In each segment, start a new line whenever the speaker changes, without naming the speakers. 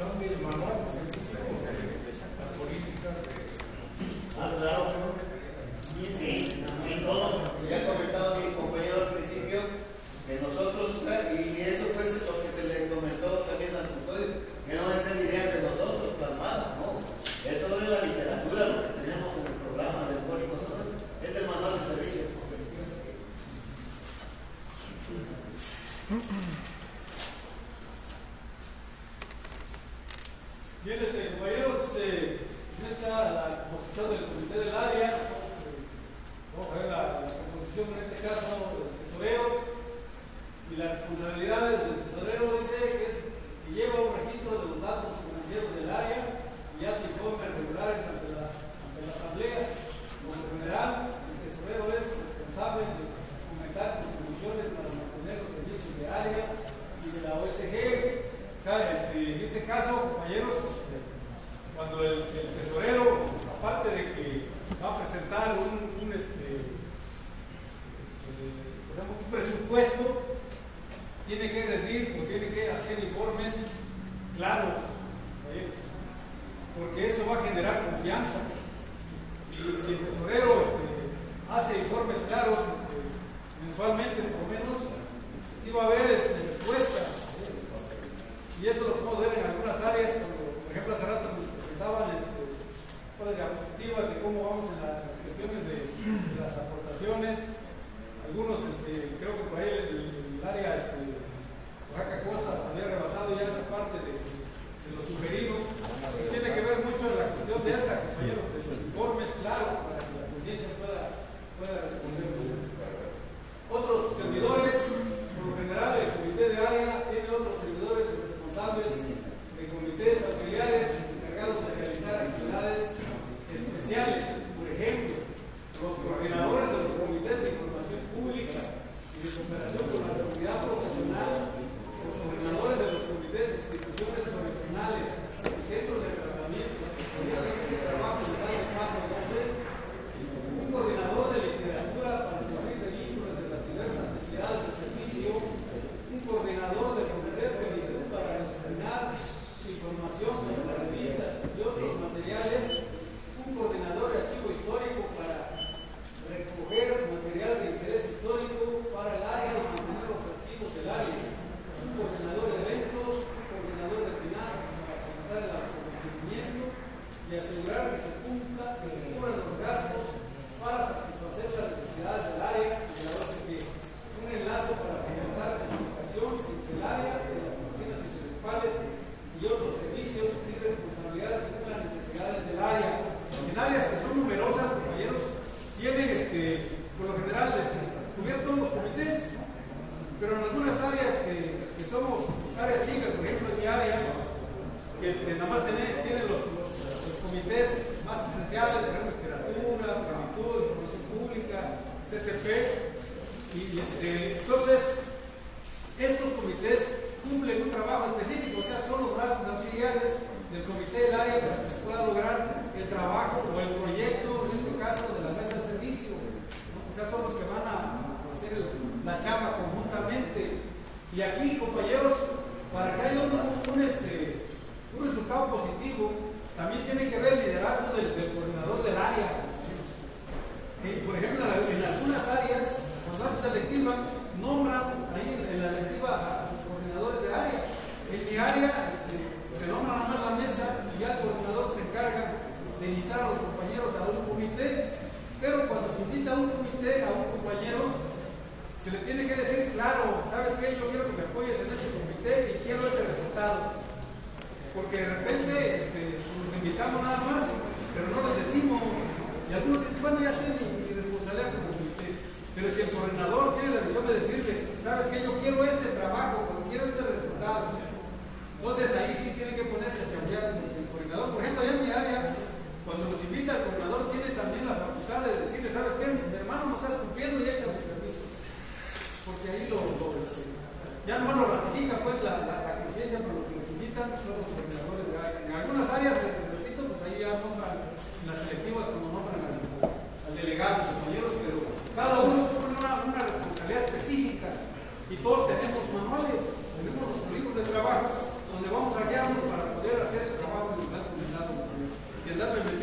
Sunday, Monday. Y todos tenemos manuales, tenemos los libros de trabajo, donde vamos a guiarnos para poder hacer el trabajo del
dato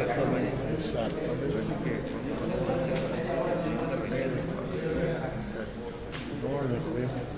Exatamente. Exatamente. Olha,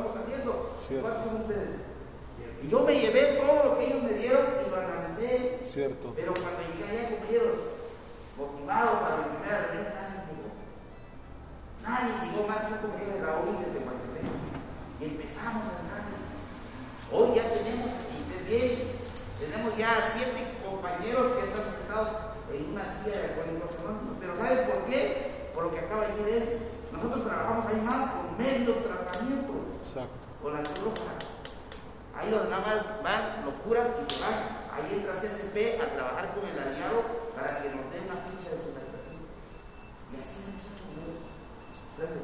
vamos haciendo.
Cierto.
¿Cuántos son ustedes? Y yo me llevé todo lo que ellos me dieron y lo analicé. Pero cuando llegué allá con ellos, motivado para la primera reunión, nadie llegó. Nadie llegó más que con ellos de la OI desde Guatemala. Y empezamos a entrar. Hoy ya tenemos desde tenemos ya siete compañeros que están sentados en una silla de alcohólicos anónimos. Pero ¿saben por qué? Por lo que acaba de decir él. Nosotros trabajamos ahí más con medios tratados
Exacto.
Con la Cruz Roja. Ahí donde nada más van los curas y se van. Ahí entra CSP a trabajar con el aliado para que nos dé una ficha de contratación. Y así hemos hecho mucho. Gracias.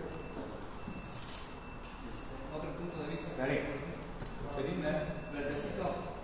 Otro punto de vista.
Dale.
Verdecito.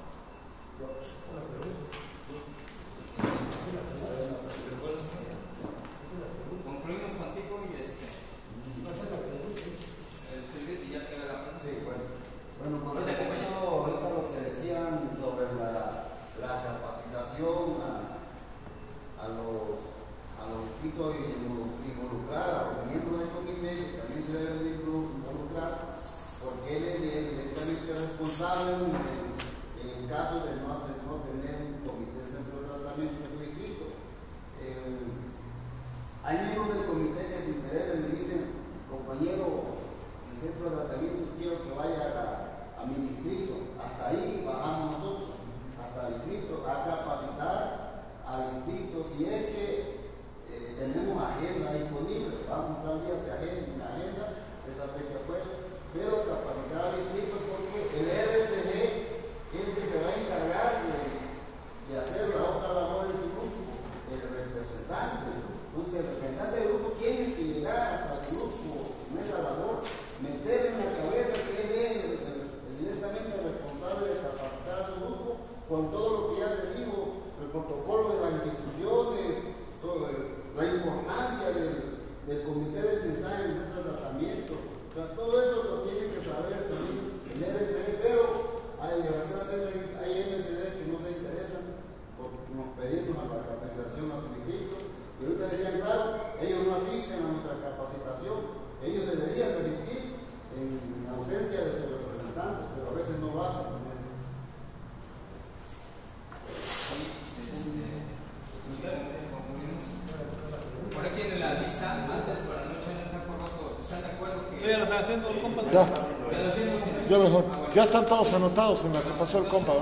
Ya están
todos anotados en la que pasó el compa.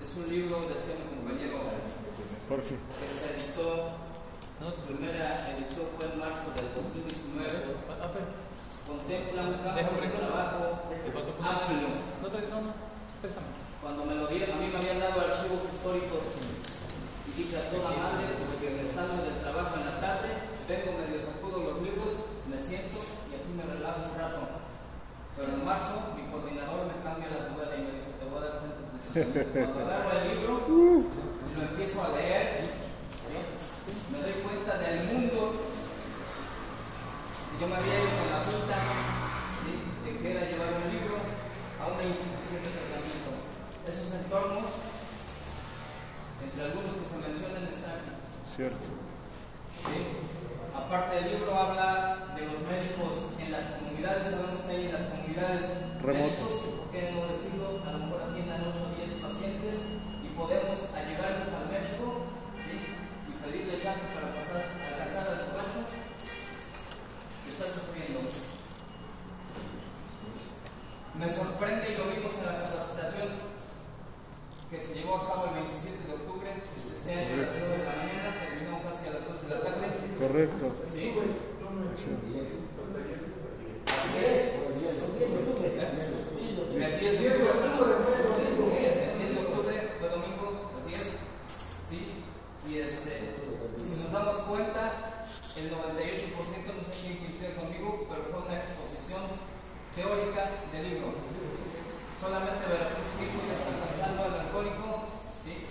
Es un libro, decía mi compañero,
Jorge.
que se editó, su primera edición fue en marzo del 2019. Contempla un campo de trabajo amplio. Cuando me lo dieron, a mí me habían dado archivos históricos y dije a toda madre, porque regresando del trabajo en la tarde, vengo medio sacudo los libros, me siento y aquí me relajo un rato. Pero en marzo mi coordinador me cambia la jugada y me dice, te voy a dar atención". Cuando agarro el libro y lo empiezo a leer, ¿sí? me doy cuenta del mundo que yo me había ido con la pinta ¿sí? de que era llevar un libro a una institución de tratamiento. Esos entornos, entre algunos que se mencionan, están
Cierto.
¿sí? Aparte del libro habla de los médicos en las comunidades, sabemos que hay en las comunidades
Remotas.
médicos, ¿por qué no decirlo? A lo mejor atiendan 8 o 10 pacientes y podemos ayudarlos al médico ¿sí? y pedirle chance para pasar, alcanzar al borracho que está sufriendo. Me sorprende y lo vimos en la capacitación que se llevó a cabo el 27 de octubre de este año a las 9 de la mañana, terminó casi a las 11 de la tarde.
Correcto.
¿Sí?
Sí.
Así es. El 10 de octubre. Sí, el 10 de octubre fue domingo, así es. ¿Sí? Y este, si nos damos cuenta, el 98%, no sé quién coincide conmigo, pero fue una exposición teórica del libro. Solamente Veracruz Hijo ya está alcanzando al alcohólico, ¿sí?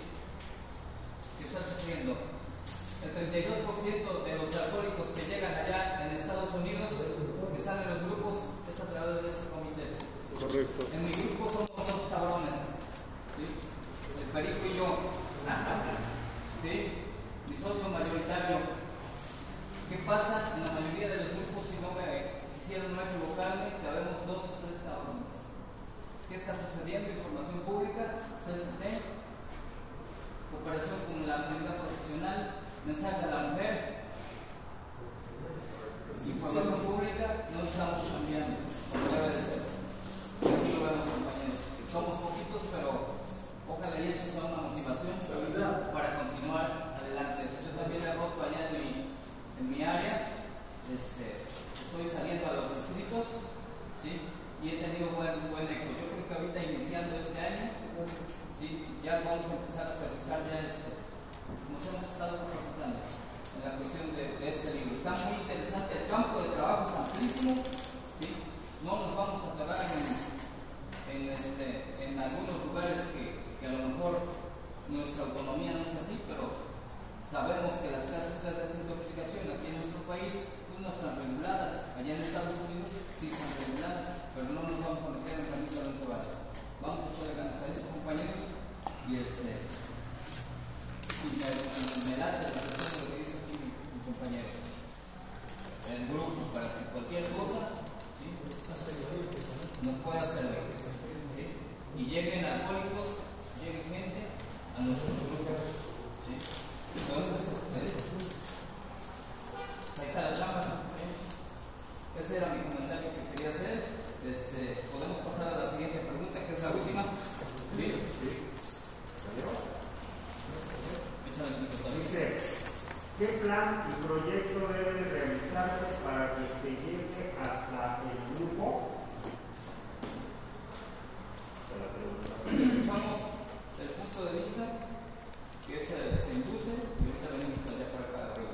que está sufriendo. El 32% de los alcohólicos que llegan allá en Estados Unidos, que están en los grupos, es a través de este comité.
Correcto.
En mi grupo somos dos cabrones, ¿sí? el perico y yo. ¿Sí? Mi socio mayoritario. ¿Qué pasa en la mayoría de los grupos si no me quisiera no equivocarme? Que habemos dos o tres cabrones. ¿Qué está sucediendo? Información pública, CST, cooperación con la comunidad profesional, mensaje a la mujer, información pública, no estamos cambiando, como debe de ser. Aquí lo vemos, compañeros. Somos poquitos, pero ojalá y eso sea una motivación para continuar adelante. Yo también he roto allá en mi, en mi área, este, estoy saliendo a los distritos, ¿sí? Y he tenido buen, buen eco. Yo creo que ahorita iniciando este año, ¿sí? Ya vamos a empezar a aterrizar ya este, nos hemos estado capacitando en la cuestión de, de este libro. Está muy interesante, el campo de trabajo es amplísimo, ¿sí? no nos vamos a quedar en, en, este, en algunos lugares que, que a lo mejor nuestra autonomía no es así, pero sabemos que las clases de desintoxicación aquí en nuestro país pues, no están reguladas. Allá en Estados Unidos sí son reguladas, pero no nos vamos a meter en camisa de lugares. Vamos a echarle ganas a eso, compañeros, y este y me, me, me late la cuestión de lo que dice aquí mi, mi compañero. El grupo, para que cualquier cosa ¿sí? nos pueda servir. ¿sí? Y lleguen alcohólicos, lleguen gente a nuestros grupos. ¿sí? Entonces, este, ahí está la chamba. ¿eh? Ese era mi comentario que quería hacer. Este, Podemos pasar a la siguiente pregunta, que es la última. ¿Sí? Échale, chicos, también.
Dice, ¿qué plan y proyecto debe realizarse para que se llegue hasta el grupo? Se la pregunta.
Escuchamos el punto de vista que se, se induce y ahorita venimos allá para acá arriba.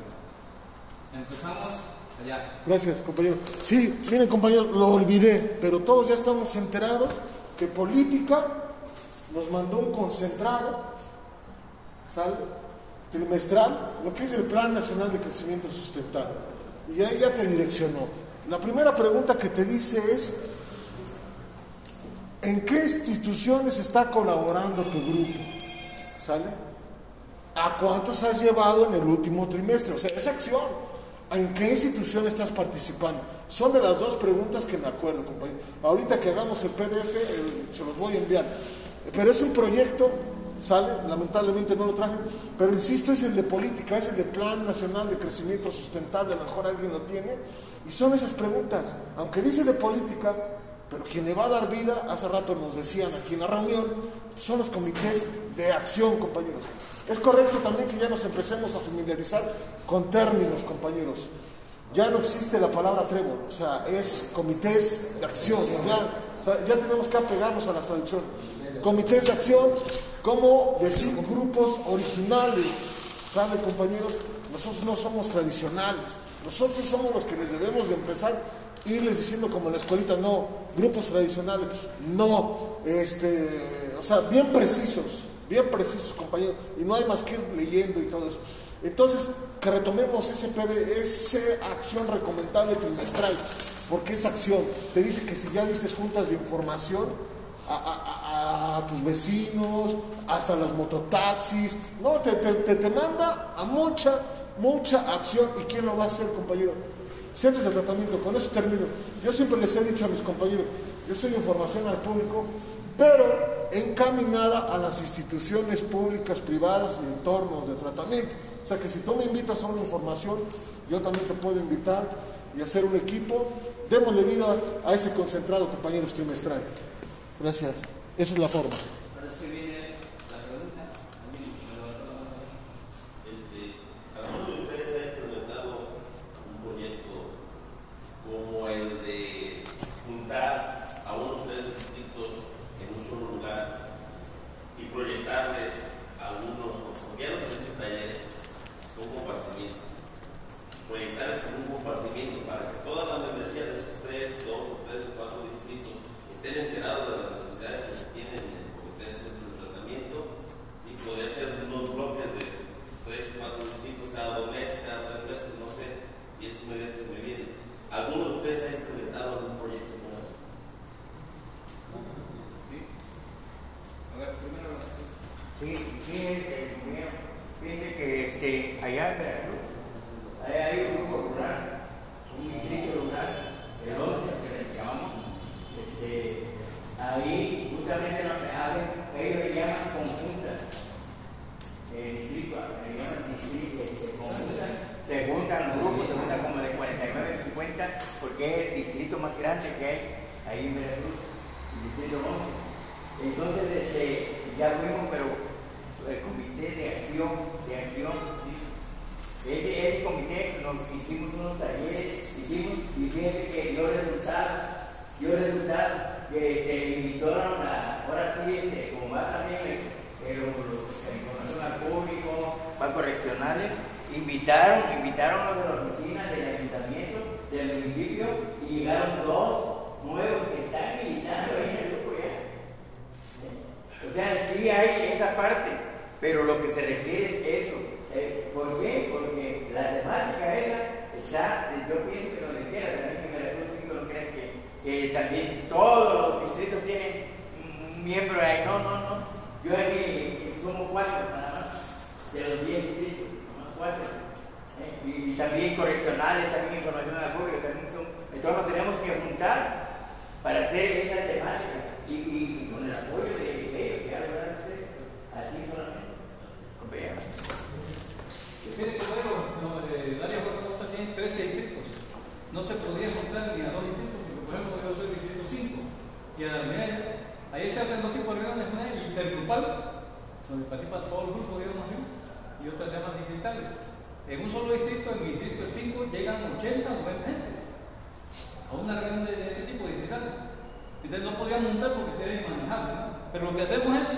Empezamos allá.
Gracias, compañero. Sí, miren, compañero, lo olvidé, pero todos ya estamos enterados que política nos mandó un concentrado, ¿sale? trimestral lo que es el Plan Nacional de Crecimiento Sustentable. Y ahí ya te direccionó. La primera pregunta que te dice es, ¿en qué instituciones está colaborando tu grupo? ¿Sale? ¿A cuántos has llevado en el último trimestre? O sea, es acción. ¿En qué institución estás participando? Son de las dos preguntas que me acuerdo, compañero. Ahorita que hagamos el PDF, eh, se los voy a enviar. Pero es un proyecto, sale, lamentablemente no lo traje, pero insisto, es el de política, es el de Plan Nacional de Crecimiento Sustentable, a lo mejor alguien lo tiene, y son esas preguntas. Aunque dice de política, pero quien le va a dar vida, hace rato nos decían aquí en la reunión, son los comités de acción, compañeros. Es correcto también que ya nos empecemos a familiarizar con términos, compañeros. Ya no existe la palabra trébol, o sea, es comités de acción. Ya, ya tenemos que apegarnos a las traducciones. Comités de acción, como decir grupos originales, ¿sabe, compañeros? Nosotros no somos tradicionales. Nosotros somos los que les debemos de empezar irles diciendo como en la escuelita, no, grupos tradicionales, no, este, o sea, bien precisos, bien precisos, compañeros, y no hay más que ir leyendo y todo eso. Entonces, que retomemos ese PD, esa acción recomendable trimestral, porque esa acción te dice que si ya diste juntas de información a, tus vecinos, hasta los mototaxis, no, te, te, te, te manda a mucha, mucha acción. ¿Y quién lo va a hacer, compañero? Centros de tratamiento, con eso termino. Yo siempre les he dicho a mis compañeros, yo soy información al público, pero encaminada a las instituciones públicas, privadas y entornos de tratamiento. O sea que si tú me invitas a una información, yo también te puedo invitar y hacer un equipo. Démosle vida a ese concentrado, compañeros trimestral. Gracias. Esa es la forma.
Ahora sí viene la pregunta. A mí me lo-
Este, ¿Alguno de ustedes ha implementado un proyecto como el de juntar a unos tres distritos en un solo lugar y proyectarles algunos, porque ya no se dice talleres, un compartimiento? Proyectarles en un compartimiento para que toda la membresía de esos tres, dos o tres o cuatro distritos estén enterados de las necesidades que se tienen en el comité de centro de tratamiento y podría ser unos bloques de tres, cuatro distritos cada dos meses, cada tres meses, no sé, y eso es medida que se me viene. ¿Alguno de ustedes ha implementado algún proyecto como eso?
Sí. A ver, primero la
Sí, sí, este, primero, fíjense que este, allá en Veracruz, ahí hay un grupo rural, un distrito rural, el 11 que le llamamos, este, ahí justamente lo que hacen, ellos le llaman conjuntas, el distrito, le llaman distrito, este, conjuntas, se juntan los grupos, se juntan como de 49, 50, porque es el más que hay ahí en Veracruz, distrito 11. Entonces, este, ya fuimos, pero el comité de acción, de acción, ese, ese comité nos hicimos unos talleres, hicimos, y fíjense que dio resultado, dio resultado, que este, invitaron a, ahora sí, este, como va también el, el, información al público, va correccionales, invitaron, invitaron a los de la oficina del ayuntamiento, del municipio, y llegaron dos nuevos que están invitando ahí en el grupo ya. O sea, sí hay esa parte, pero lo que se requiere es eso. Eh, ¿Por qué? Porque la temática esa está, yo pienso que donde quiera, también que Veracruz no creen que, también todos los distritos tienen un miembro ahí. No, no, no. Yo aquí somos cuatro nada más, de los diez distritos, nomás cuatro. Eh, Y, también correccionales, también información al público, también. Entonces nos tenemos que juntar para hacer esa temática y, y con el apoyo de ellos, ya lo van a hacer así solamente. Compañero.
Mire, compañero, no, eh, el área de Costa tiene 13 distritos. No se podría juntar ni a dos distritos, porque por ejemplo yo soy distrito 5. Y a la media, ahí se hacen dos tipos de reuniones, una intergrupal, donde participan todos los grupos de nación, y otras llaman distritales. En un solo distrito, en mi distrito el 5, llegan 80 o 90 gentes a una reunión de, ese tipo de distrital. Entonces no podíamos montar porque sería inmanejable. Pero lo que hacemos es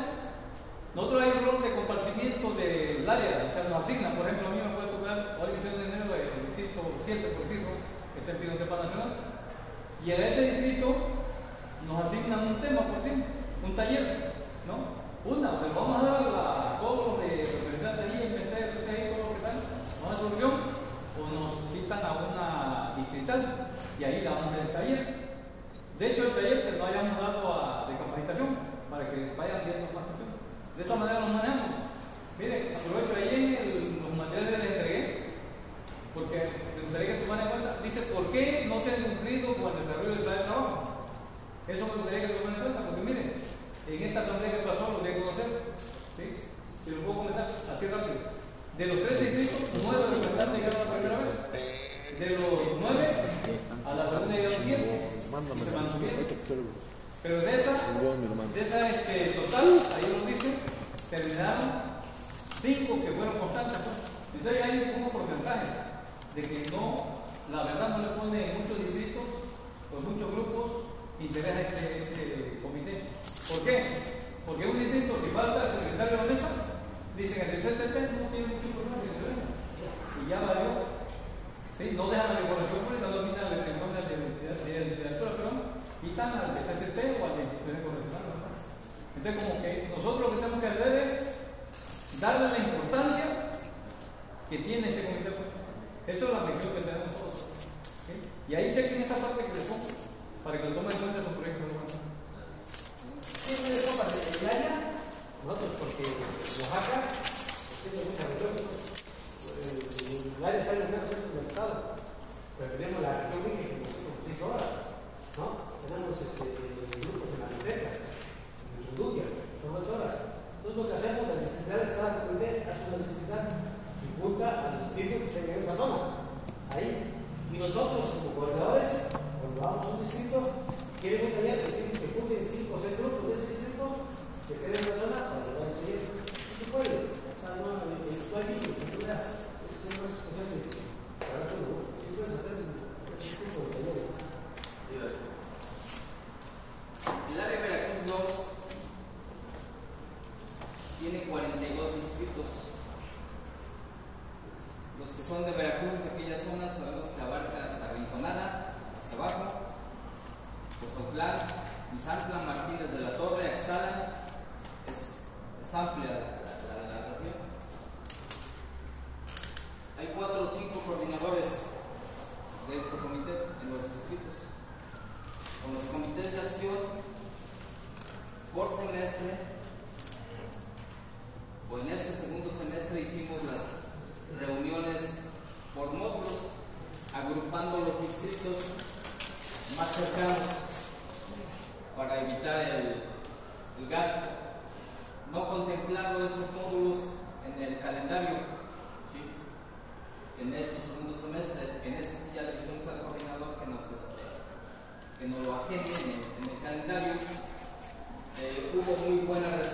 nosotros hay un rol de compartimiento del área, o sea, nos asignan, por ejemplo, a mí me puede tocar, ahora que de enero, el distrito 7, por decirlo, que está en Pido Trepa Nacional, y en ese distrito nos asignan un tema, por decirlo, un taller, ¿no? Una, o sea, vamos a dar a todos los de y ahí daban el taller. De hecho, el taller que lo hayamos dado a, de capacitación para que vayan viendo más cosas. De esa manera lo manejamos. Miren, aprovecho ahí el, los materiales entregué, porque me gustaría que tomaran en cuenta. Dice, ¿por qué no se han cumplido con el desarrollo del plan de trabajo? Eso me gustaría que tomaran en cuenta, porque miren, en esta asamblea que pasó lo voy a conocer. ¿sí? Si lo puedo comentar así rápido. De los tres inscritos, nueve representantes llegaron la primera vez. De los nueve, pero de esa, de esa este, total, ahí nos dice, terminaron cinco que fueron constantes. pues. Entonces hay unos porcentajes de que no, la verdad no le pone en muchos distritos, con muchos grupos, interés a este, este comité. ¿Por qué? Porque un distrito, si falta el secretario de la mesa, dicen el CCP no tiene mucho problema. Y ya valió. ¿Sí? No dejan la regulación, porque no dominan la ceremonia de de literatura, pero quitan al CCP o al de. ¿verdad? Entonces, como que nosotros lo que tenemos que hacer es darle la importancia que tiene este comité. Pues. Eso es la misión que tenemos nosotros. Y ahí chequen esa parte que les pongo, para que lo tomen en cuenta en su proyecto.
pongas en el área, nosotros porque Oaxaca tiene mucha región, el área sale menos del estado, pero tenemos la región que como seis horas, ¿no? Tenemos este, grupos en la biblioteca, en Sunduquia, son ocho horas. Entonces lo que hacemos, las distribuidores, cada comité hace una distribuidad y junta a los distritos que estén en esa zona, ahí. Y nosotros como coordinadores, cuando vamos a un distrito, quieren un taller que que junten cinco o seis grupos de ese distrito que estén en la zona para lograr el taller. No se puede. O sea, no, no hay límites, sin duda. Esto no es cuestión de para todo el mundo. Sí puedes hacer ese tipo de talleres.
Área de Veracruz 2 tiene 42 distritos. Los que son de Veracruz, de aquella zona, sabemos que abarca hasta Rinconada, hacia abajo, Pozotlán, Misantla, Martínez de la Torre, Axala, es, amplia la, la- la- la región. Hay cuatro o cinco coordinadores de este comité en los distritos. Con los comités de acción por semestre, o en este segundo semestre hicimos las reuniones por módulos, agrupando los distritos más cercanos para evitar el, gasto. No contemplado esos módulos en el calendario. En este segundo semestre, en este sí ya le dijimos al coordinador que nos, este, que nos lo agende en el, en el calendario. Eh, hubo muy buena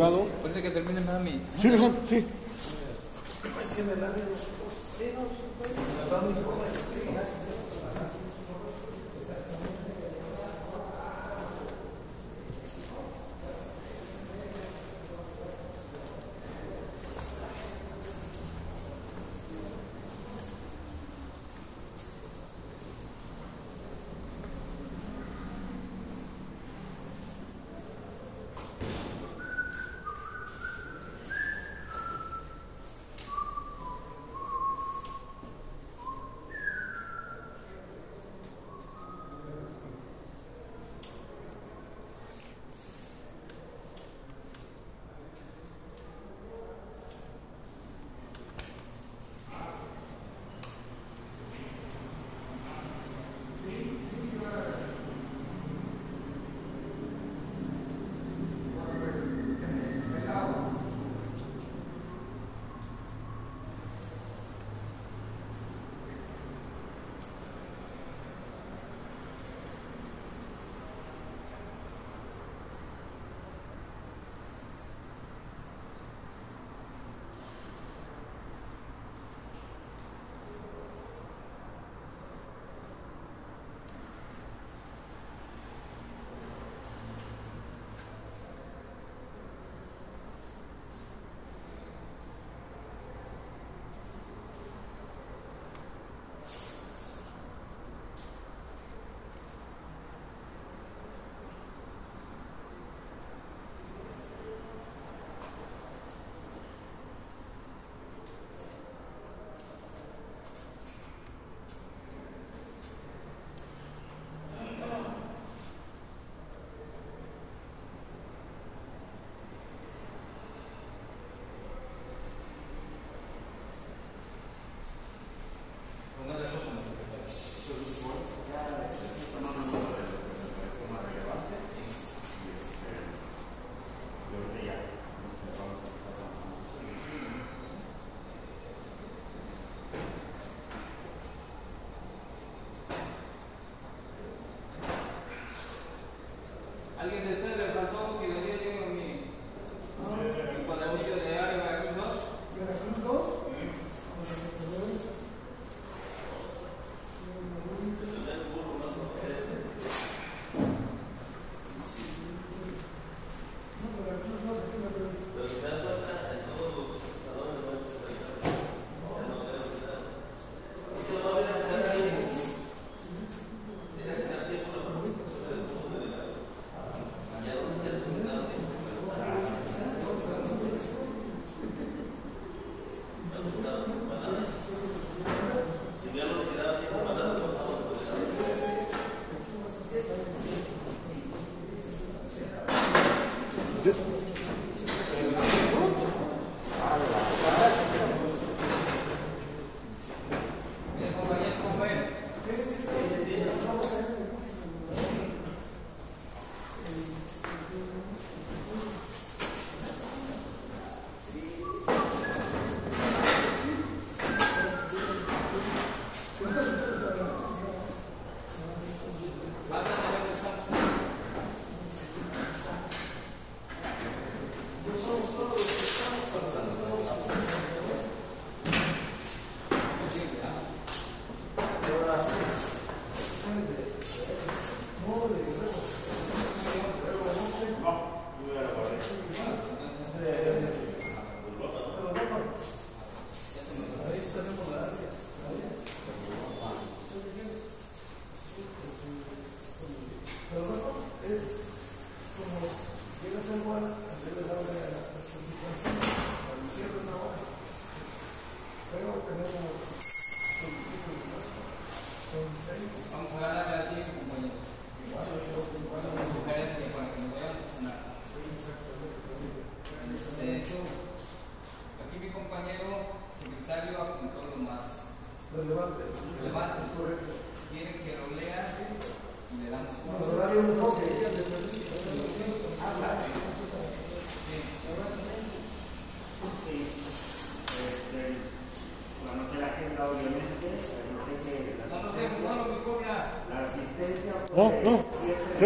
vino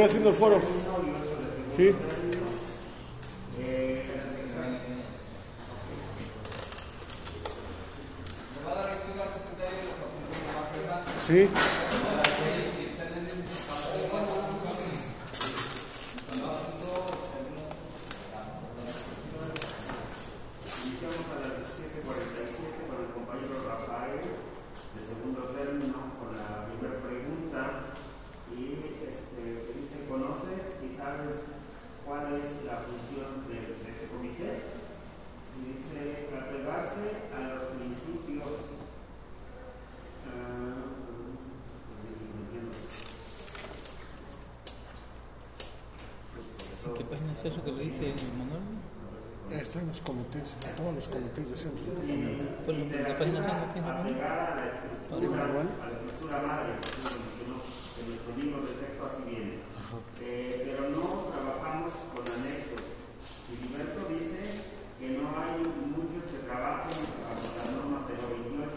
haciendo el foro. Sí.
eh,
Le va a dar lectura al secretario de los apuntes más relevantes.
Sí.
Si ustedes necesitan más funciones, son asuntos, algunos
Iniciamos a las 17.47 con el compañero Rafael, de segundo término, con la primera pregunta. Y este, dice, ¿conoces y sabes cuál es la función de, de este comité? Y dice, apegarse a los principios. ah,
¿Qué página es eso que le dice Manuel?
Está en los comités, en todos los comités de centro de tratamiento.
¿Cuál es la página son que tiene Manuel?
apegada a la estructura,
¿De manual?
a la estructura madre, que lo mencionó, en nuestro libro de texto así viene. Eh, pero no trabajamos con anexos. Filiberto dice que no hay muchos que trabajen bajo las normas 028.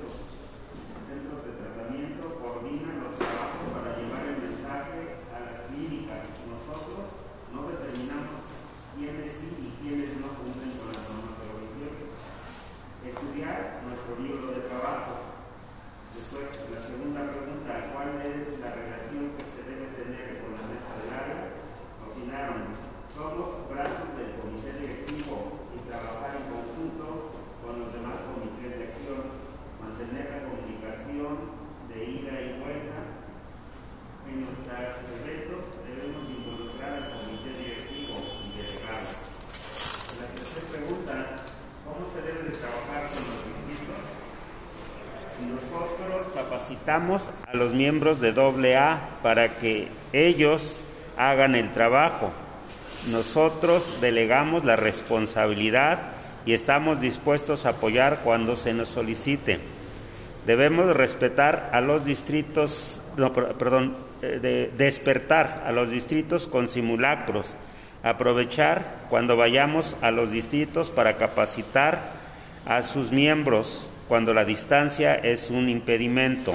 Centros de tratamiento coordinan los trabajos para llevar el mensaje a las clínicas. Nosotros no determinamos quiénes sí y quiénes no cumplen con las normas 028 estudiar nuestro libro de trabajo. Después, la segunda pregunta, ¿cuál es la relación que se debe tener con la mesa del área? Opinaron, somos brazos del comité directivo y trabajar en conjunto con los demás comités de acción, mantener la comunicación de ida y vuelta. En nuestros eventos debemos involucrar al comité directivo y delegado. La tercera pregunta, ¿cómo se debe de trabajar con los distritos? Nosotros capacitamos a los miembros de AA para que ellos hagan el trabajo. Nosotros delegamos la responsabilidad y estamos dispuestos a apoyar cuando se nos solicite. Debemos respetar a los distritos, no, per- perdón, eh, de despertar a los distritos con simulacros, aprovechar cuando vayamos a los distritos para capacitar a sus miembros cuando la distancia es un impedimento.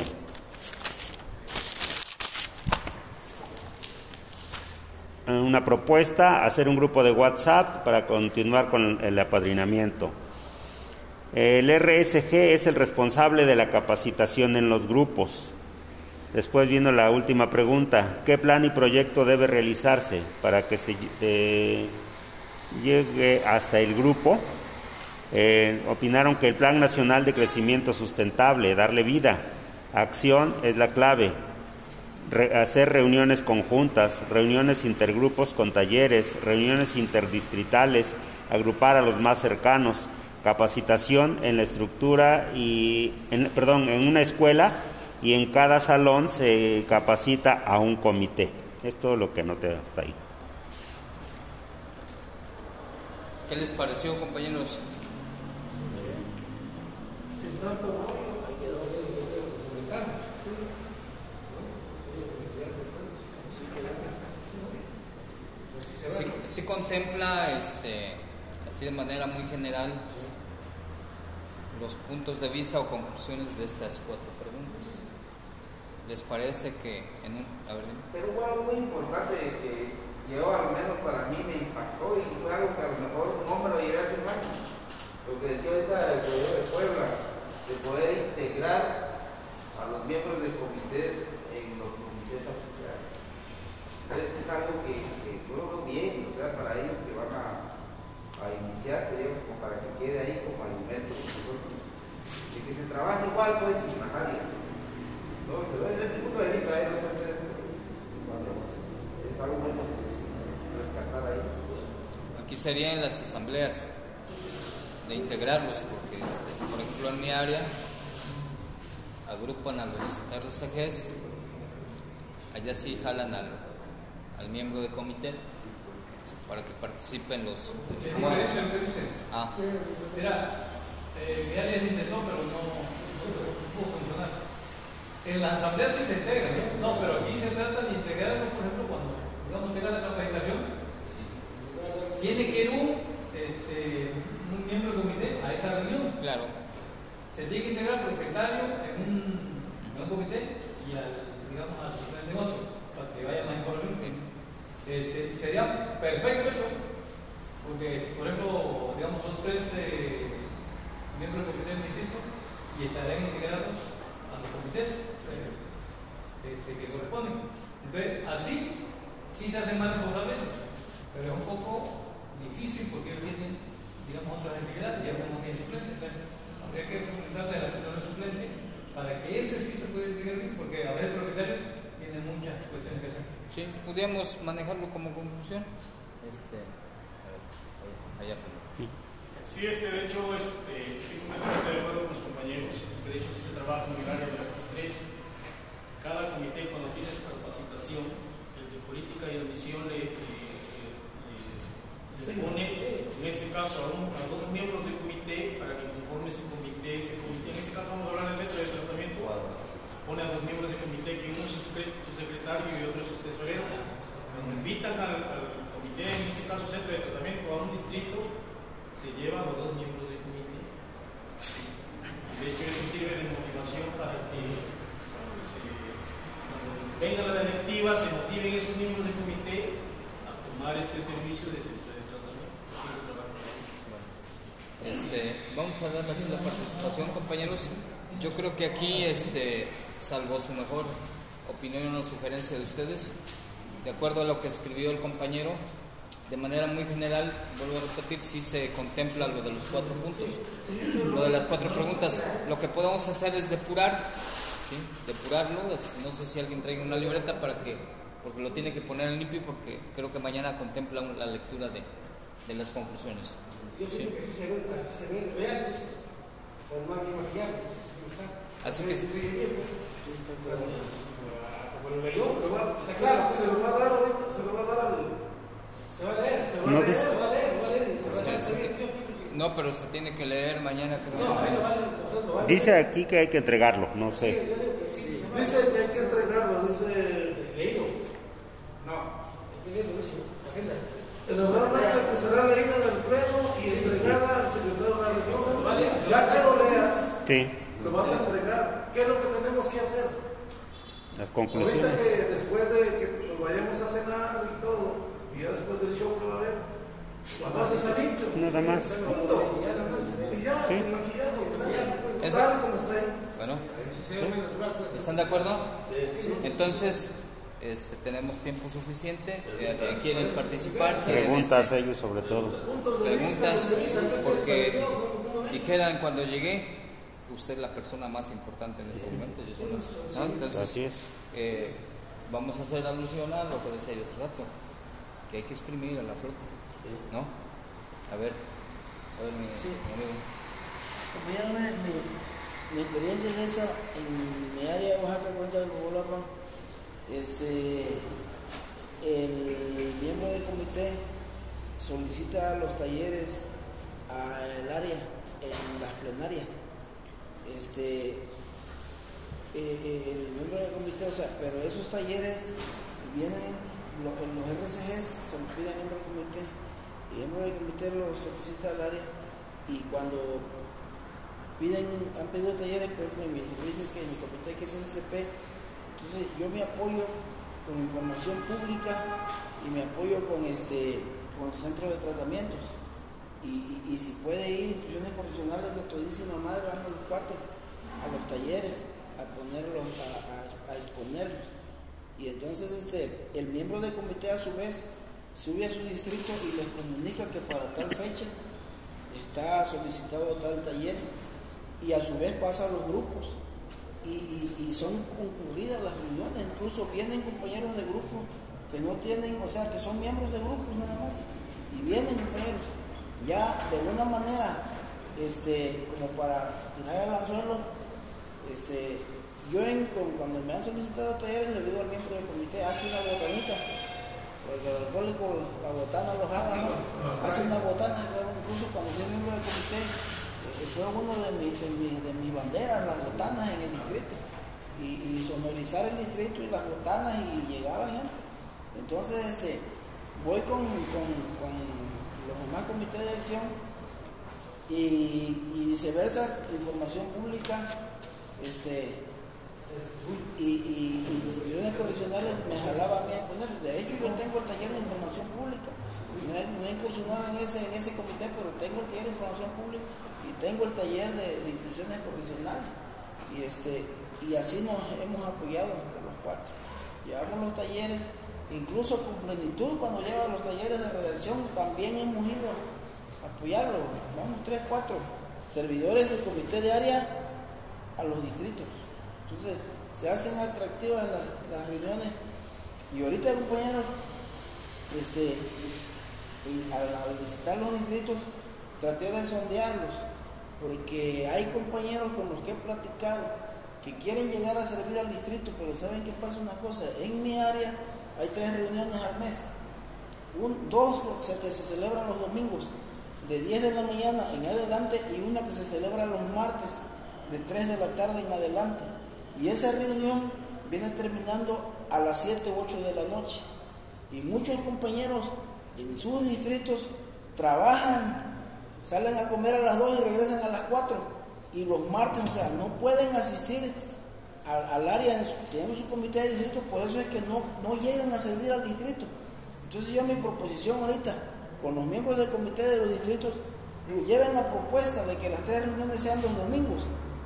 Eh, Una propuesta, hacer un grupo de WhatsApp para continuar con el apadrinamiento. El RSG es el responsable de la capacitación en los grupos. Después viene la última pregunta. ¿Qué plan y proyecto debe realizarse para que se eh, llegue hasta el grupo? Eh, opinaron que el Plan Nacional de Crecimiento Sustentable, darle vida, acción es la clave. Re- hacer reuniones conjuntas, reuniones intergrupos con talleres, reuniones interdistritales, agrupar a los más cercanos, capacitación en la estructura y, en- perdón, en una escuela y en cada salón se capacita a un comité. Es todo lo que anoté hasta ahí.
¿Qué les pareció, compañeros? Sí, sí contempla, este, así de manera muy general, los puntos de vista o conclusiones de estas cuatro preguntas. ¿Les parece que en un... A ver.
Pero hubo algo muy importante que yo al menos para mí me impactó y fue algo que a lo mejor no me lo llevé a mano. Lo que decía ahorita el gobierno de Puebla, de poder integrar a los miembros del comité en los comités asociados. Entonces es algo que, que yo lo veo bien, o sea, para ellos que van a, a iniciar, creo, como para que quede ahí como alimento. Y que se trabaje igual, pues, sin majaria. Entonces, desde mi punto de vista, es, es algo que se rescatar ahí.
Aquí serían las asambleas de integrarlos, porque por ejemplo en mi área agrupan a los RCGs, allá sí jalan al, al miembro de comité para que participen los, los. Ah,
Mira, eh, área se intentó, pero no, pudo funcionar. En la asamblea sí se integra, ¿no? No, pero aquí se trata de integrarlo, por ejemplo, cuando digamos tenga la capacitación, tiene que ir un, este, un miembro del comité a esa reunión.
claro.
Se tiene que integrar el propietario en un, en un comité y al, digamos, al de negocio, para que vaya más información. Este, sería perfecto eso, porque, por ejemplo, digamos, son tres eh, miembros del comité del distrito y estarían integrados a los comités eh, este, que corresponden. Entonces, así sí se hacen más responsables, pero es un poco difícil porque ellos tienen, digamos, otras actividades y algunos tienen suplentes. Entonces, habría que preguntarle a la persona suplente para que ese sí se pueda integrar bien, porque a veces el propietario tiene muchas cuestiones que hacer.
Sí, podríamos manejarlo como conclusión. Este, a ver, allá.
Sí, este, de hecho, este, estoy completamente de acuerdo con los compañeros, que de hecho sí se trabaja en el área de la tres. Cada comité cuando tiene su capacitación, el de política y admisión le, le- le- le pone, en este caso, a, un- a dos miembros del comité para que conforme su comité, ese comité, en este caso vamos a hablar del centro de tratamiento, pone a dos miembros del comité que uno es su, secre- su secretario y otro es su tesorero. Cuando invitan al, comité, en este caso centro de tratamiento, a un distrito, se llevan los dos miembros del comité. De hecho, eso sirve de motivación para que cuando, se, cuando venga la directiva se motiven esos miembros del comité a tomar este servicio de centro de tratamiento. Así lo trabajan.
Este, vamos a dar aquí la participación, compañeros. Yo creo que aquí, este, salvo su mejor opinión o sugerencia de ustedes, de acuerdo a lo que escribió el compañero, de manera muy general, vuelvo a repetir, sí se contempla lo de los cuatro puntos, lo de las cuatro preguntas. Lo que podemos hacer es depurar, ¿sí? depurarlo. No sé si alguien traiga una libreta para que, porque lo tiene que poner en limpio, porque creo que mañana contempla la lectura de, de las conclusiones.
Yo
Sí.
así que maquillar, pues, así como está.
Así que sí.
Se ve bien, pues. O sea, Como lo leyó,
Pero va-
está claro.
se lo va a dar ahorita, se lo va a dar al.
Se va a leer, se va a
No,
leer,
pues-
se va a leer, se va a leer. se va a leer.
No, pero se tiene que leer mañana, creo.
No, ahí lo vale, o sea, lo vale.
Dice aquí que hay que entregarlo, no sé.
Yo digo que sí, se va a
Dice que hay que entregarlo, dice.
leído.
No.
Hay que leerlo, dice, la agenda.
Elaborar que será leída en el pleno y entregada al secretario de la región. Ya que lo leas,
Sí,
lo vas a entregar. ¿Qué es lo que?
Las conclusiones.
que después de que nos vayamos a cenar y todo, y ya después del show que va a haber, vamos a salir.
Nada más.
Y ya,
Sí.
sin maquillaje,
Eso.
tal como está ahí.
Bueno,
natural, pues.
¿están de acuerdo? Entonces, este, tenemos tiempo suficiente. Eh, ¿Quieren participar? ¿Quieren,
Preguntas
este,
ellos sobre todo.
preguntas, porque dijeran cuando llegué, usted es la persona más importante en este momento. Yo soy la- ¿no? Entonces,
Así es.
eh, vamos a hacer alusión a lo que decía yo hace rato, que hay que exprimir a la flota, ¿no? A ver, a ver, mi,
Sí.
mi amigo.
Compañero, mi, mi, mi experiencia es esa en mi área de Oaxaca, cuenta del Bolapan. Este, el miembro del comité solicita los talleres al área en las plenarias. Este, eh, el miembro del comité, o sea, pero esos talleres vienen, lo- en los RCGs se los pide al miembro del comité y el miembro del comité los solicita al área y cuando piden, han pedido talleres, por ejemplo, en mi que en mi comité que es SCP, entonces yo me apoyo con información pública y me apoyo con este con centros de tratamientos. Y, y- si puede ir instituciones correccionales de todísima madre, vamos los cuatro a los talleres, a ponerlos, a exponerlos. Y entonces este, el miembro del comité a su vez sube a su distrito y les comunica que para tal fecha está solicitado tal taller y a su vez pasa a los grupos y, y- y son concurridas las reuniones, incluso vienen compañeros de grupo que no tienen, o sea, que son miembros de grupos nada más, y vienen compañeros, ya de una manera, este, como para tirar el anzuelo, este, yo en- cuando me han solicitado talleres le digo al miembro del comité, hazte una botanita, porque el alcohólico la botana lo jala, ¿no? Hace una botana, incluso cuando soy miembro del comité, eh, fue uno de mis, de, mis, de mis banderas, las botanas en el distrito. Y, y sonorizar el distrito y las botanas y llegaba gente. Entonces, este, voy con los demás comités de elección y, viceversa, información pública, este, y, instituciones correccionales me jalaba a mí poner. De hecho, yo tengo el taller de información pública. No he, no he incursionado en ese, en ese comité, pero tengo el taller de información pública y tengo el taller de, de instituciones correccionales. Y, este, y así nos hemos apoyado entre los cuatro. Llevamos los talleres, incluso con plenitud, cuando lleva los talleres de redacción, también hemos ido a apoyarlo. Vamos tres, cuatro servidores del comité de área a los distritos. Entonces, se hacen atractivas las, reuniones. Y ahorita, compañeros, este, al visitar los distritos, traté de sondearlos, porque hay compañeros con los que he platicado que quieren llegar a servir al distrito, pero ¿saben qué pasa una cosa? En mi área hay tres reuniones al mes, Un- dos que se celebran los domingos, de 10 de la mañana en adelante, y una que se celebra los martes, de 3 de la tarde en adelante. Y esa reunión viene terminando a las 7 u 8 de la noche. Y muchos compañeros en sus distritos trabajan, salen a comer a las 2 y regresan a las 4. Y los martes, o sea, no pueden asistir al, área, en su- comité de distrito, por eso es que no, no llegan a servir al distrito. Entonces yo mi proposición ahorita, con los miembros del comité de los distritos, lleven la propuesta de que las tres reuniones sean los domingos,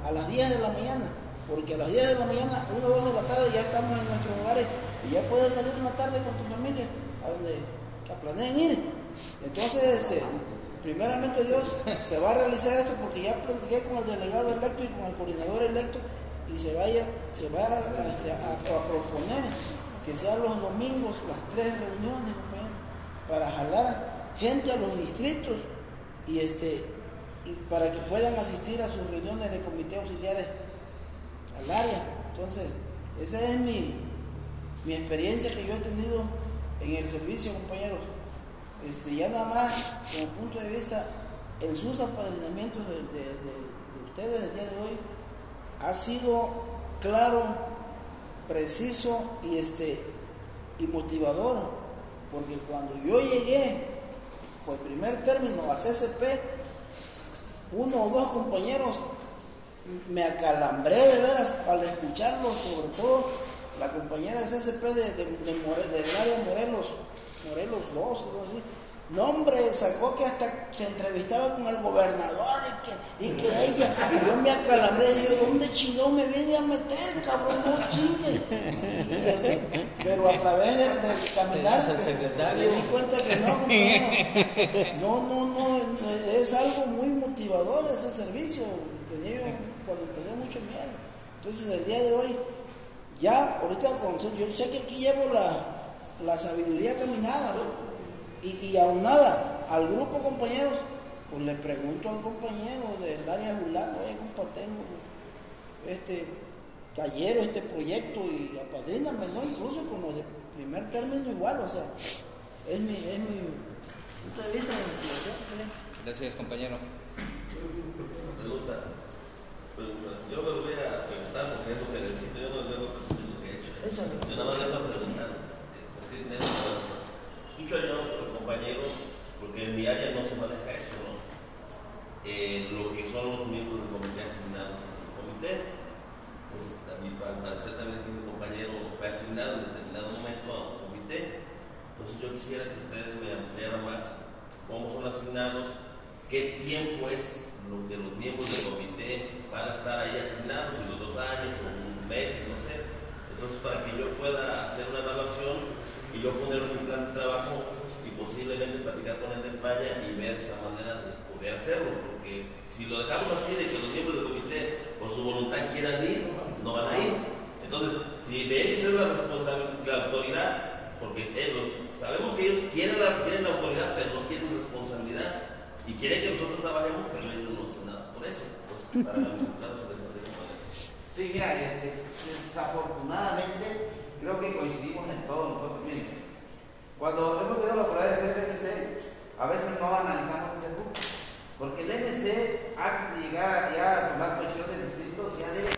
a las 10 de la mañana, porque a las 10 de la mañana, 1 o 2 de la tarde ya estamos en nuestros hogares y ya puedes salir una tarde con tu familia a donde planeen ir. Entonces, este, primeramente Dios se va a realizar esto porque ya platiqué con el delegado electo y con el coordinador electo y se vaya, se va a, este, a- proponer que sean los domingos las tres reuniones compañero, para jalar gente a los distritos y este y para que puedan asistir a sus reuniones de comité auxiliares al área. Entonces, esa es mi, mi experiencia que yo he tenido en el servicio, compañeros. Este, ya nada más, como punto de vista, en sus apadrinamientos de- de ustedes el día de hoy, ha sido claro, preciso y, este, y motivador, porque cuando yo llegué, por primer término, a CCP, uno o dos compañeros me acalambré de veras al escucharlo, sobre todo la compañera de CCP de, de, Morelos, Morelos 2, algo así. No, hombre, sacó que hasta se entrevistaba con el gobernador y que, y que ella, y yo me acalambré, y yo, ¿dónde chingado me vine a meter, cabrón? No chingue. Y pero a través del, caminar, me di cuenta que no. No, no, no, es algo muy motivador ese servicio. Tenía yo cuando empecé mucho miedo. Entonces el día de hoy, ya, ahorita con- yo sé que aquí llevo la, la sabiduría caminada, ¿no? Y, y aunada al grupo compañeros, pues le pregunto al compañero del área Julano, oye compa, tengo este taller, este proyecto y apadríname, ¿no? Incluso con los de primer término igual, o sea, es mi, es mi, punto de vista de la investigación. ¿sí?
Gracias, compañero.
Pregunta. Pues, yo me lo voy a preguntar porque es lo que necesito. Yo no les vengo presumir lo que he hecho.
Échale.
Yo nada más vengo a preguntar. Escucho yo compañeros porque en mi área no se maneja eso, ¿no? Eh, lo que son los miembros del comité asignados en el comité. Pues, mí, al parecer también mi compañero fue asignado en determinado momento a un comité. Entonces yo quisiera que ustedes me ampliaran más cómo son asignados, qué tiempo es lo que los miembros del comité van a estar ahí asignados, si los dos años o un mes, no sé. Entonces para que yo pueda hacer una evaluación y yo poner un plan de trabajo posiblemente platicar con el del Paya y ver esa manera de poder hacerlo, porque si lo dejamos así de que los miembros del comité por su voluntad quieran ir, no van a ir. Entonces, si de ellos es la responsabilidad, la autoridad, porque ellos, sabemos que ellos quieren la, la autoridad, pero no quieren responsabilidad y quieren que nosotros trabajemos, pero ellos no hacen nada por eso. Entonces, para encontrarnos de de manera.
Sí, mira, este, desafortunadamente creo que coincidimos en todo nosotros. Miren, cuando hemos tenido la oportunidad de hacer a veces no analizamos ese punto. Porque el MC, antes de llegar ya a tomar posición del distrito, ya debe.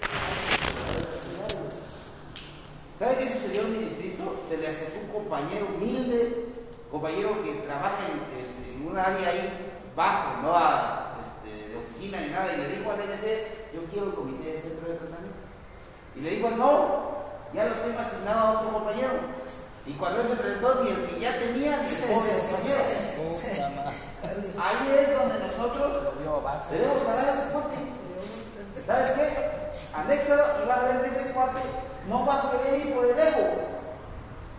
¿Sabe qué sucedió en mi distrito? Se le acercó un compañero humilde, compañero que trabaja en, este, un área ahí bajo, no a, este, de oficina ni nada, y le dijo al MC, yo quiero el comité de centro de tratamiento. Y le dijo, no, ya lo tengo asignado a otro compañero. Y cuando él se presentó, ni el que ya tenía, ni el compañero. Ahí es donde nosotros debemos parar ese cuate. ¿Sabes qué? Anéxalo y vas a ver que ese cuate no va a querer ir por el ego.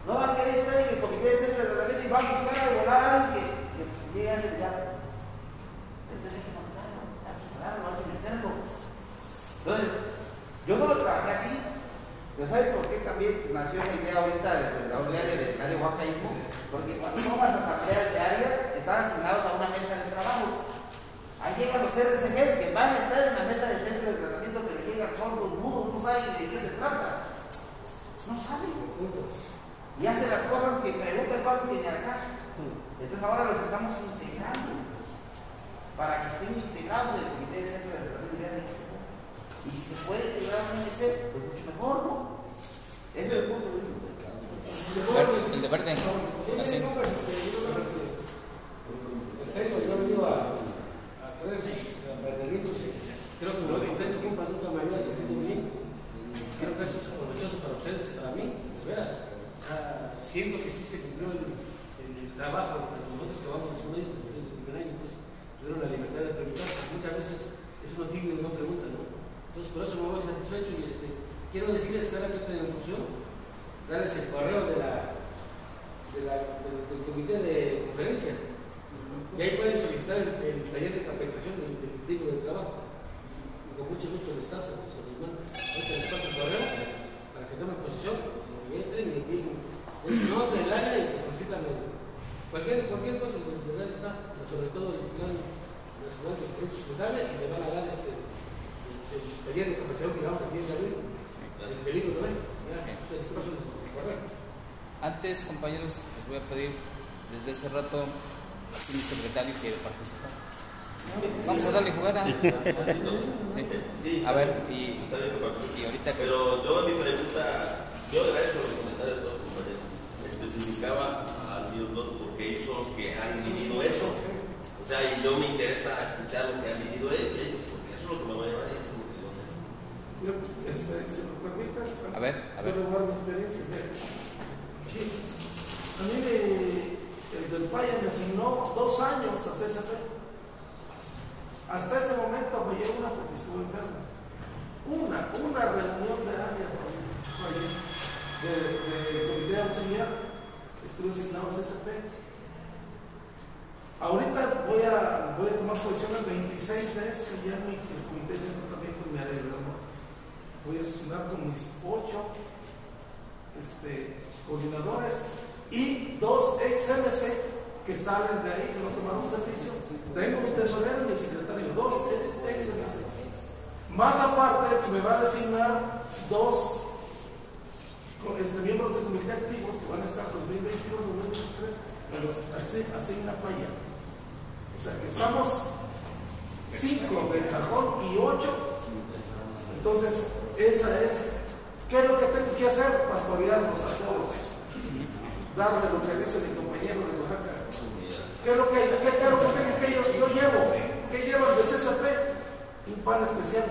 No va a querer estar en el comité de centro de tratamiento y va a buscar a volar a alguien que, que llegue a ya. Entonces hay que mandarlo, hay que pararlo, hay que meterlo. Entonces, yo no lo trabajé así. Pero ¿sabe por qué también nació la idea ahorita de la área del área huacaísmo? Porque cuando tomas las asambleas área, están asignados a una mesa de trabajo. Ahí llegan los RCGs que van a estar en la mesa del centro de tratamiento, pero llegan sordos, mudos, no saben de qué se trata. No saben. Y hacen las cosas que preguntan que ni al caso. Entonces ahora los estamos integrando para que estén integrados en el comité de centro de tratamiento. Y si se puede integrar un MC, pues mucho mejor, ¿no? Es el punto de vista.
El de verde. Así.
En serio, yo he venido a, a traer a Bernardito, creo que me voy contento, compa, nunca me había sentido bien. Creo que eso es provechoso para ustedes, para mí, de veras. O sea, siento que sí se cumplió el, el, el trabajo de nosotros que vamos a asumir pues, desde el primer año, pues tuvieron la libertad de preguntar, porque muchas veces es uno tímido y no pregunta, ¿no? Entonces, por eso me voy satisfecho y este, quiero decirles que ahora que tengo en función, darles el correo de la, de la, del, del comité de conferencia. Y ahí pueden solicitar el, el taller de capacitación del, del libro de trabajo. Y con mucho gusto les paso, José Luis Manuel. Ahorita les paso el correo para que tomen posición, y entren y envíen el nombre del área y que solicitan el- cualquier, cualquier cosa, pues legal está, pero sobre todo el plan nacional de desarrollo sustentable y le van a dar este, el, el taller de capacitación que vamos a tener de abril, el del libro también. Ya, les paso el correo.
Antes, compañeros, les voy a pedir desde hace rato aquí mi secretario quiere participar. Vamos a darle jugada. Sí. A ver, y,
Está bien que participe.
y ahorita que.
Pero yo en mi pregunta, yo agradezco los comentarios de todos los compañeros. Especificaba a los dos porque ellos son los que han vivido eso. O sea, y yo me interesa escuchar lo que han vivido ellos, porque eso es lo que me va a llevar y eso es lo que yo necesito.
Yo, este, si me permitas,
A ver, a ver.
quiero dar mi experiencia. Mira, sí, a mí me, el del Paya me asignó dos años a CSP. Hasta este momento fallé una porque estuve enfermo. Una, una reunión de área fallé, de, de comité auxiliar, estuve asignado a CSP. Ahorita voy a, voy a tomar posición el 26 de este, ya mi, el comité de centro también me haré de amor. Voy a asesorar con mis ocho este, coordinadores y dos ex MC que salen de ahí, que no tomaron servicio. Tengo mi tesorero y mi secretario, dos ex ex MC. Más aparte, que me va a designar dos co- este, miembros del comité activos que van a estar 2022-2023, me los asi- asigna para allá. O sea, que estamos cinco de cajón y ocho. Entonces, esa es, ¿qué es lo que tengo que hacer? Pastorearlos a todos. Darle lo que dice mi compañero de Oaxaca. ¿Qué es lo que, qué, qué es lo que tengo que yo, yo llevo? ¿Qué llevo el de CCP? Un pan especial.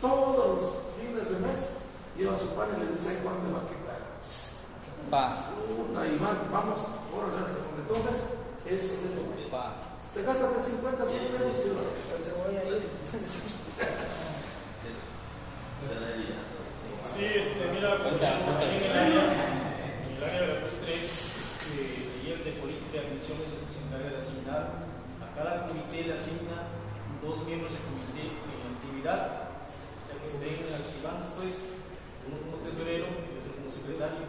Todos los fines de mes lleva su pan y le dice, "Ay, ¿cuándo me va a quitar?
Pa.
Puta, y van, vamos, órale. Entonces, eso es lo que. Te gastas de 50, 100 pesos y lo
¿Dónde voy a ir?
Sí, este, mira, en el área, en el de la PUS 3, eh, y el de política de admisiones el se encarga de asignar a cada comité le asigna dos miembros de comité en actividad, ya que estén activando, pues, uno como tesorero y otro como secretario.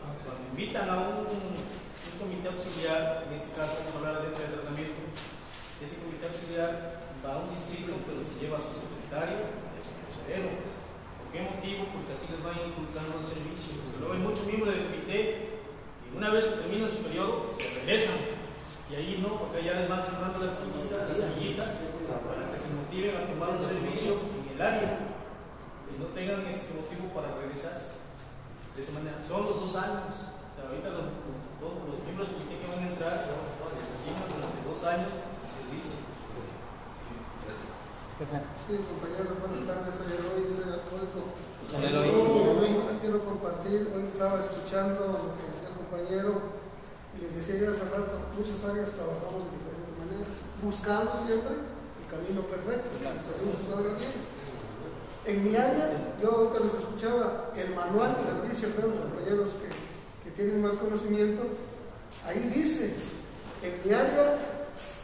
Cuando invitan a un, un comité auxiliar, en este caso vamos a hablar de tratamiento, ese comité auxiliar va a un distrito, pero se lleva a su secretario y a su tesorero. ¿Por qué motivo? Porque así les va inculcando el servicio. Porque luego hay muchos miembros del comité y una vez que termina su periodo, se regresan. Y ahí no, porque ya les van cerrando las semillitas, las semillitas, para que se motiven a tomar un servicio en el área y no tengan este motivo para regresarse. De esa manera, son los dos años. O sea, ahorita los, todos los miembros del comité que van a entrar, les asignan durante dos años.
Sí, compañeros, buenas tardes. Soy Eloy, soy alcohólico. Yo les quiero compartir. Hoy estaba escuchando lo que decía el compañero y les decía yo hace rato, muchas áreas trabajamos de diferentes maneras, buscando siempre el camino perfecto, que salga bien. En mi área, yo que los escuchaba, el manual de servicio, los compañeros que, que tienen más conocimiento, ahí dice, en mi área,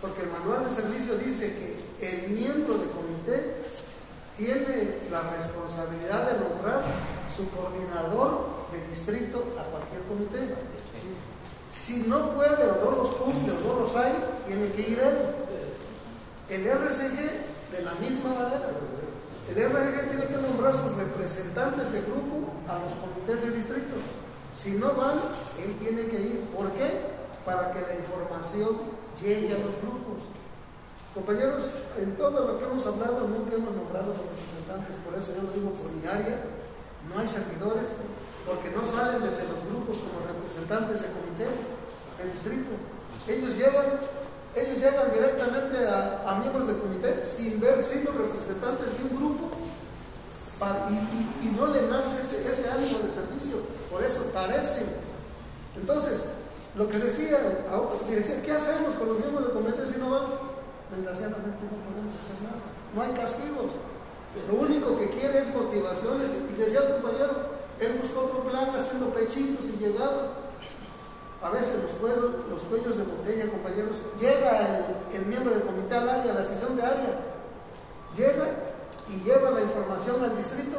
porque el manual de servicio dice que el miembro de comité tiene la responsabilidad de nombrar su coordinador de distrito a cualquier comité. Si no puede o no los cumple o no los hay, tiene que ir él. El RCG de la misma manera. El RCG tiene que nombrar sus representantes de grupo a los comités de distrito. Si no van, él tiene que ir. ¿Por qué? Para que la información llegue a los grupos. Compañeros, en todo lo que hemos hablado nunca hemos nombrado los representantes, por eso yo lo digo por mi no hay servidores, porque no salen desde los grupos como representantes de comité, de distrito. Ellos llegan, ellos llegan directamente a, miembros de comité sin ver sido representantes de un grupo y, no le nace ese, ese ánimo de servicio, por eso parecen. Entonces, lo que decía, que decía, ¿qué hacemos con los miembros de comité si no van? Desgraciadamente no podemos hacer nada. No hay castigos. Lo único que quiere es motivaciones. Y decía el compañero, él buscó otro plan haciendo pechitos y llegaba. A veces los cuellos, los cuellos de botella, compañeros, llega el, miembro del comité al área, a la sesión de área, llega y lleva la información al distrito,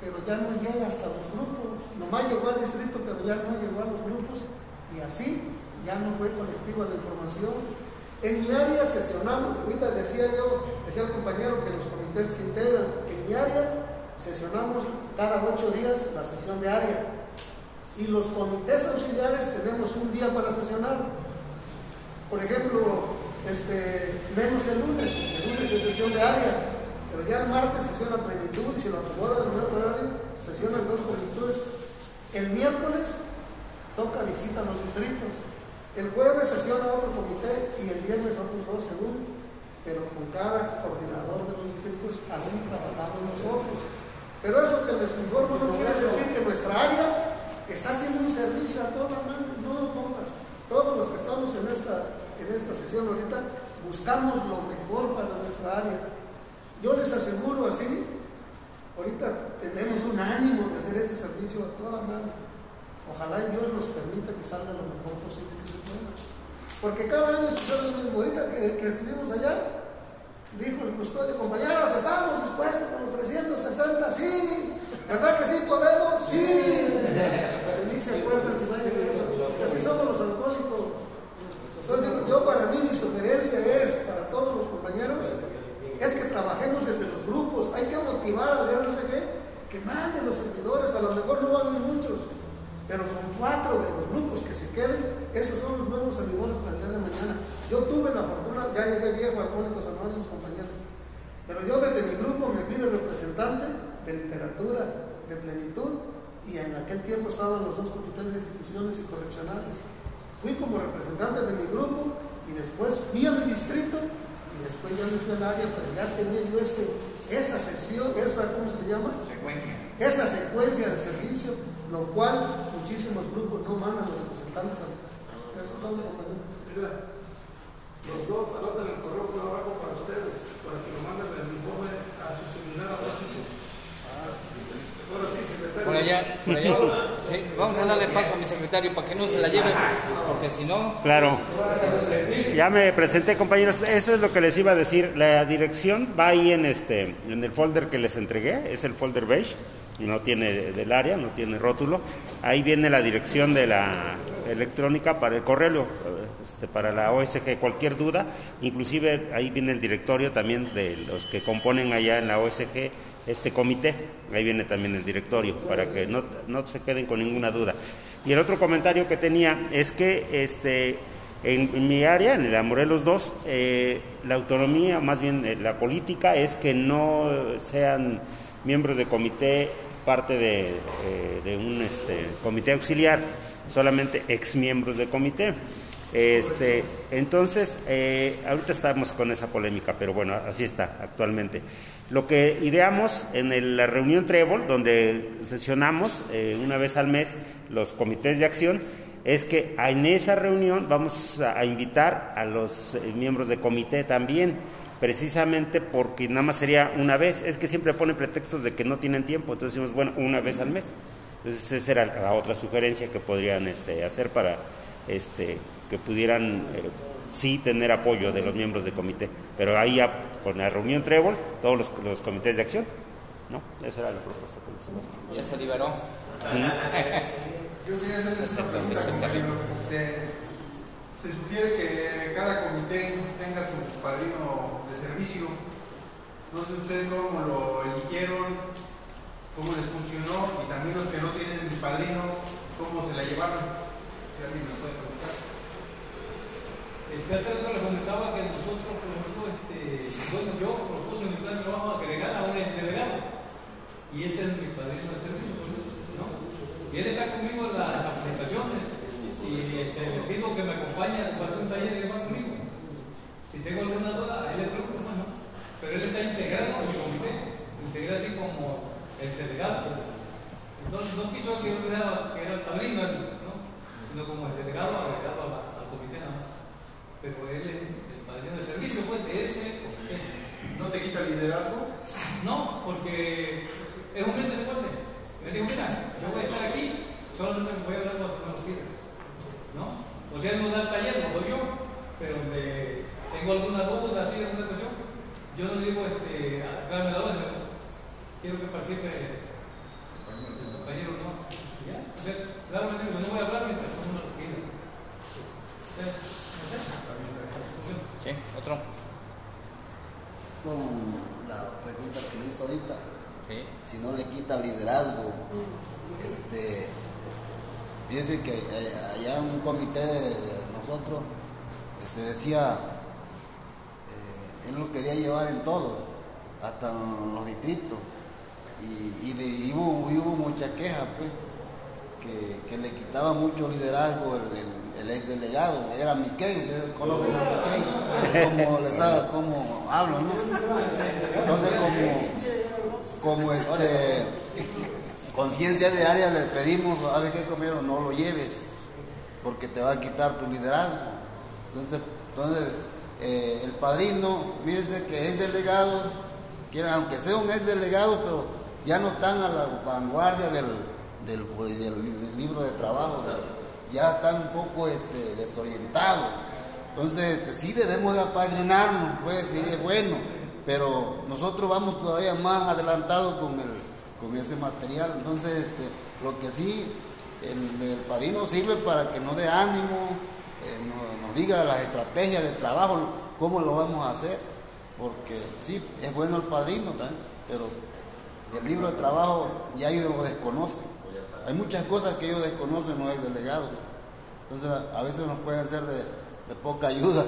pero ya no llega hasta los grupos. Nomás llegó al distrito, pero ya no llegó a los grupos. Y así ya no fue colectiva la información. En mi área sesionamos, ahorita decía yo, decía el compañero que los comités que integran, en mi área sesionamos cada ocho días la sesión de área. Y los comités auxiliares tenemos un día para sesionar. Por ejemplo, este, menos el lunes, el lunes es sesión de área, pero ya el martes sesiona plenitud y si lo acomoda el nuevo horario, sesionan dos comités. El miércoles toca visita a los distritos. El jueves sesiona otro comité y el viernes otros dos según, pero con cada coordinador de los distritos así trabajamos nosotros. Pero eso que les informo no quiere decir que nuestra área está haciendo un servicio a toda mano, no pongas. Todos los que estamos en esta, en esta sesión ahorita buscamos lo mejor para nuestra área. Yo les aseguro así, ahorita tenemos un ánimo de hacer este servicio a toda mano. Ojalá Dios nos permita que salga lo mejor posible. Porque cada año sucede lo mismo. Ahorita que, que estuvimos allá, dijo el custodio, compañeros, estamos dispuestos con los 360, sí. ¿Verdad que sí podemos? Sí. Pero ni se si eso. Así somos los alcohólicos. Entonces, yo para mí mi sugerencia es, para todos los compañeros, es que trabajemos desde los grupos. Hay que motivar al RCG que manden los servidores. A lo mejor no van a ir muchos, pero con cuatro de los grupos que se queden, esos son los nuevos servidores para el día de mañana. Yo tuve la fortuna, ya llegué viejo a Alcohólicos Anónimos, compañeros. Pero yo desde mi grupo me fui de representante de literatura, de plenitud, y en aquel tiempo estaban los dos comités de instituciones y correccionales. Fui como representante de mi grupo y después fui a mi distrito y después ya me fui al área, pero ya tenía yo ese, esa sección, esa, ¿cómo se llama?
Secuencia.
Esa secuencia de servicio, lo cual muchísimos grupos no mandan los representantes a Eso.
Mira, los dos anotan el correo que abajo para ustedes, para que lo manden el informe a su seminario práctico. Ahora sí.
Por allá, por allá. Sí, vamos a darle paso a mi secretario para que no se la lleve, porque si no.
Claro. Ya me presenté, compañeros. Eso es lo que les iba a decir. La dirección va ahí en este, en el folder que les entregué. Es el folder beige. No tiene del área, no tiene rótulo. Ahí viene la dirección de la electrónica para el correo, este, para la OSG. Cualquier duda, inclusive ahí viene el directorio también de los que componen allá en la OSG este comité. Ahí viene también el directorio para que no, no se queden con ninguna duda. Y el otro comentario que tenía es que este, en, mi área, en la Morelos 2, eh, la autonomía, más bien eh, la política, es que no sean miembros de comité parte de, eh, de un este, comité auxiliar, solamente exmiembros de comité. Este, entonces, eh, ahorita estamos con esa polémica, pero bueno, así está actualmente. Lo que ideamos en el- la reunión Trébol, donde sesionamos eh, una vez al mes los comités de acción, es que en esa reunión vamos a, invitar a los eh, miembros de comité también, precisamente porque nada más sería una vez. Es que siempre ponen pretextos de que no tienen tiempo, entonces decimos, bueno, una vez al mes. Entonces esa era la otra sugerencia que podrían este, hacer para este, que pudieran eh, sí tener apoyo de los miembros de comité. Pero ahí ya con la reunión Trébol, todos los, los comités de acción, ¿no? Esa era la propuesta que hicimos.
Ya se liberó.
Yo quería hacer una pregunta, se sugiere que cada comité tenga su padrino de servicio. No sé ustedes cómo lo eligieron, cómo les funcionó y también los que no tienen padrino, cómo se la llevaron. Si alguien me puede
Este, hace rato les comentaba que nosotros, por ejemplo, este, bueno, yo propuse en mi plan de trabajo agregar a un exdelegado. Y ese es mi padrino de servicio, por eso, ¿no? Y él está conmigo en las presentaciones. Si este, le pido que me acompañe para hacer un taller, él va conmigo. Si tengo alguna duda, él le pregunto, ¿no? Pero él está integrado en mi comité, integrado así como este delegado. Entonces no quiso que yo era, que era el padrino, ¿no? Sino como el delegado agregado a la- al comité nada más. Pero él es el padrino de servicio, pues, de ese comité.
¿No te quita el liderazgo?
No, porque es un ente de fuerte. Me dijo, mira, yo voy a estar aquí, solamente me voy a hablar cuando me lo pidas. ¿No? O sea, no da el taller, lo doy yo, pero me, tengo alguna duda, así, alguna cuestión. Yo no digo, este, a cada medalla, quiero que participe el compañero, ¿no? Y ya, o sea, claro, me digo, no voy a hablar mientras no me lo pida. Entonces, no sé.
¿Qué? ¿Otro?
Con la pregunta que le hizo ahorita,
Sí.
si no le quita liderazgo, este, fíjense que eh, allá en un comité de nosotros este, decía, eh, él lo quería llevar en todo, hasta en los distritos, y, y, de- y hubo, y hubo muchas quejas, pues, que, que le quitaba mucho liderazgo el, el, el ex delegado, era Miquel, ustedes conocen a Miquel, como les haga, como hablan, ¿no? Entonces como, como este conciencia de área le pedimos, a ver qué comieron, no lo lleves, porque te va a quitar tu liderazgo. Entonces, entonces eh, el padrino, fíjense que es delegado, que aunque sea un ex delegado, pero ya no están a la vanguardia del, del, pues, libro de trabajo, ya están un poco este, desorientados. Entonces, este, sí debemos de apadrinarnos, pues sí es bueno, pero nosotros vamos todavía más adelantados con, el, con ese material. Entonces, este, lo que sí, el, el padrino sirve para que nos dé ánimo, eh, nos, nos diga las estrategias de trabajo, cómo lo vamos a hacer, porque sí, es bueno el padrino también, pero el libro de trabajo ya ellos lo desconocen. Hay muchas cosas que ellos desconocen los delegados. Entonces, a veces nos pueden ser de poca ayuda.